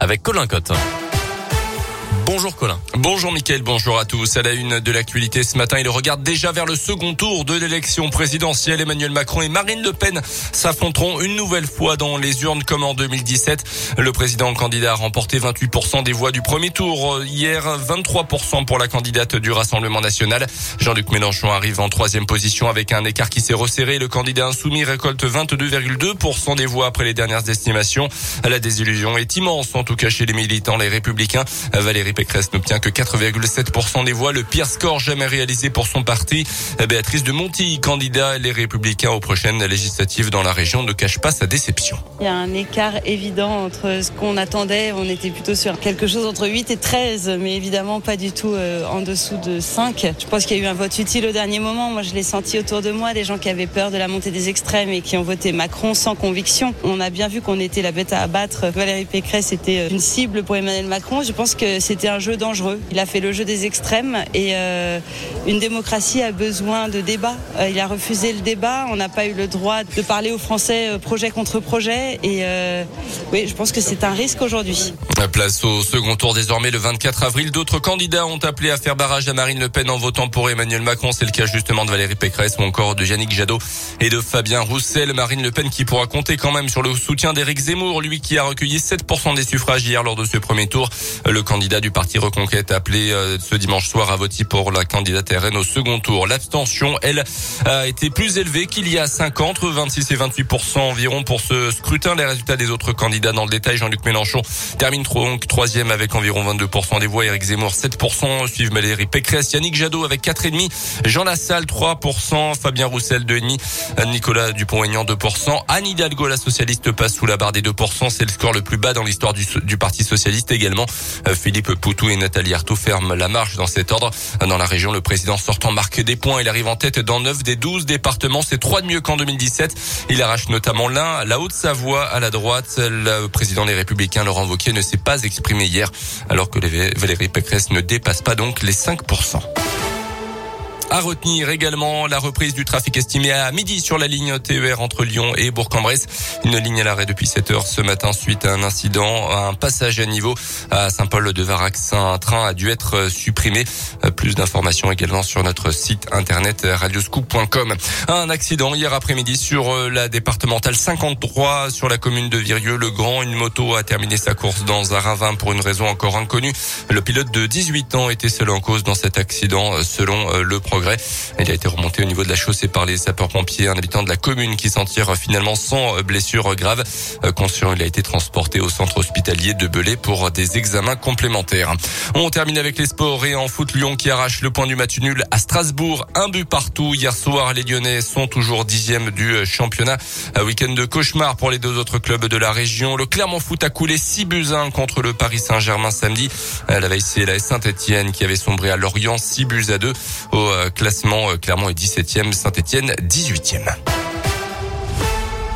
avec Colin Cotte. Bonjour Colin. Bonjour Mickaël, bonjour à tous. À la une de l'actualité ce matin, il regarde déjà vers le second tour de l'élection présidentielle. Emmanuel Macron et Marine Le Pen s'affronteront une nouvelle fois dans les urnes comme en 2017. Le président candidat a remporté 28% des voix du premier tour. Hier, 23% pour la candidate du Rassemblement national. Jean-Luc Mélenchon arrive en troisième position avec un écart qui s'est resserré. Le candidat insoumis récolte 22,2% des voix après les dernières estimations. La désillusion est immense, en tout cas chez les militants, les républicains. Valérie Pécresse n'obtient que 4,7% des voix, le pire score jamais réalisé pour son parti. Béatrice de Monti, candidat Les Républicains aux prochaines législatives dans la région, ne cache pas sa déception. Il y a un écart évident entre ce qu'on attendait. On était plutôt sur quelque chose entre 8 et 13, mais évidemment pas du tout euh, en dessous de 5. Je pense qu'il y a eu un vote utile au dernier moment. Moi, je l'ai senti autour de moi, des gens qui avaient peur de la montée des extrêmes et qui ont voté Macron sans conviction. On a bien vu qu'on était la bête à abattre. Valérie Pécresse était une cible pour Emmanuel Macron. Je pense que c'était un jeu dangereux. Il a fait le jeu des extrêmes et euh, une démocratie a besoin de débat. Euh, il a refusé le débat. On n'a pas eu le droit de parler aux Français euh, projet contre projet. Et oui, je pense que c'est un risque aujourd'hui. Place au second tour désormais le 24 avril. D'autres candidats ont appelé à faire barrage à Marine Le Pen en votant pour Emmanuel Macron. C'est le cas justement de Valérie Pécresse ou encore de Yannick Jadot et de Fabien Roussel. Marine Le Pen qui pourra compter quand même sur le soutien d'Éric Zemmour, lui qui a recueilli 7% des suffrages hier lors de ce premier tour. Le candidat du parti Reconquête appelé euh, ce dimanche soir à voter pour la candidate RN au second tour. L'abstention, elle, a été plus élevée qu'il y a 5 ans, entre 26 et 28 environ pour ce scrutin. Les résultats des autres candidats dans le détail, Jean-Luc Mélenchon termine donc troisième avec environ 22 des voix. Éric Zemmour 7 suivent Valérie Pécresse, Yannick Jadot avec 4,5, Jean Lassalle 3 Fabien Roussel 2,5, Nicolas Dupont-Aignan 2 Anne Hidalgo, la socialiste, passe sous la barre des 2 C'est le score le plus bas dans l'histoire du, du Parti socialiste également. Euh, Philippe Poutou et Nathalie Arthaud ferment la marche dans cet ordre. Dans la région, le président sortant marque des points. Il arrive en tête dans 9 des 12 départements. C'est trois de mieux qu'en 2017. Il arrache notamment l'un, la Haute-Savoie à la droite. Le président des Républicains, Laurent Wauquiez, ne s'est pas exprimé hier, alors que Valérie Pécresse ne dépasse pas donc les 5%. À retenir également la reprise du trafic estimé à midi sur la ligne TER entre Lyon et Bourg-en-Bresse. Une ligne à l'arrêt depuis 7 heures ce matin suite à un incident, un passage à niveau à Saint-Paul-de-Varax. Un train a dû être supprimé. Plus d'informations également sur notre site internet radioscoop.com. Un accident hier après-midi sur la départementale 53 sur la commune de Virieux-le-Grand. Une moto a terminé sa course dans un ravin pour une raison encore inconnue. Le pilote de 18 ans était seul en cause dans cet accident selon le programme il a été remonté au niveau de la chaussée par les sapeurs-pompiers, un habitant de la commune qui s'en tire finalement sans blessure grave. Euh, conscient, il a été transporté au centre hospitalier de Belay pour des examens complémentaires. On termine avec les sports et en foot Lyon qui arrache le point du match nul à Strasbourg. Un but partout. Hier soir, les Lyonnais sont toujours dixièmes du championnat. Un week-end de cauchemar pour les deux autres clubs de la région. Le Clermont Foot a coulé 6 buts 1 contre le Paris Saint-Germain samedi. La veille, c'est la Saint-Etienne qui avait sombré à Lorient 6 buts à 2 au classement, euh, Clermont est 17e, Saint-Etienne 18e.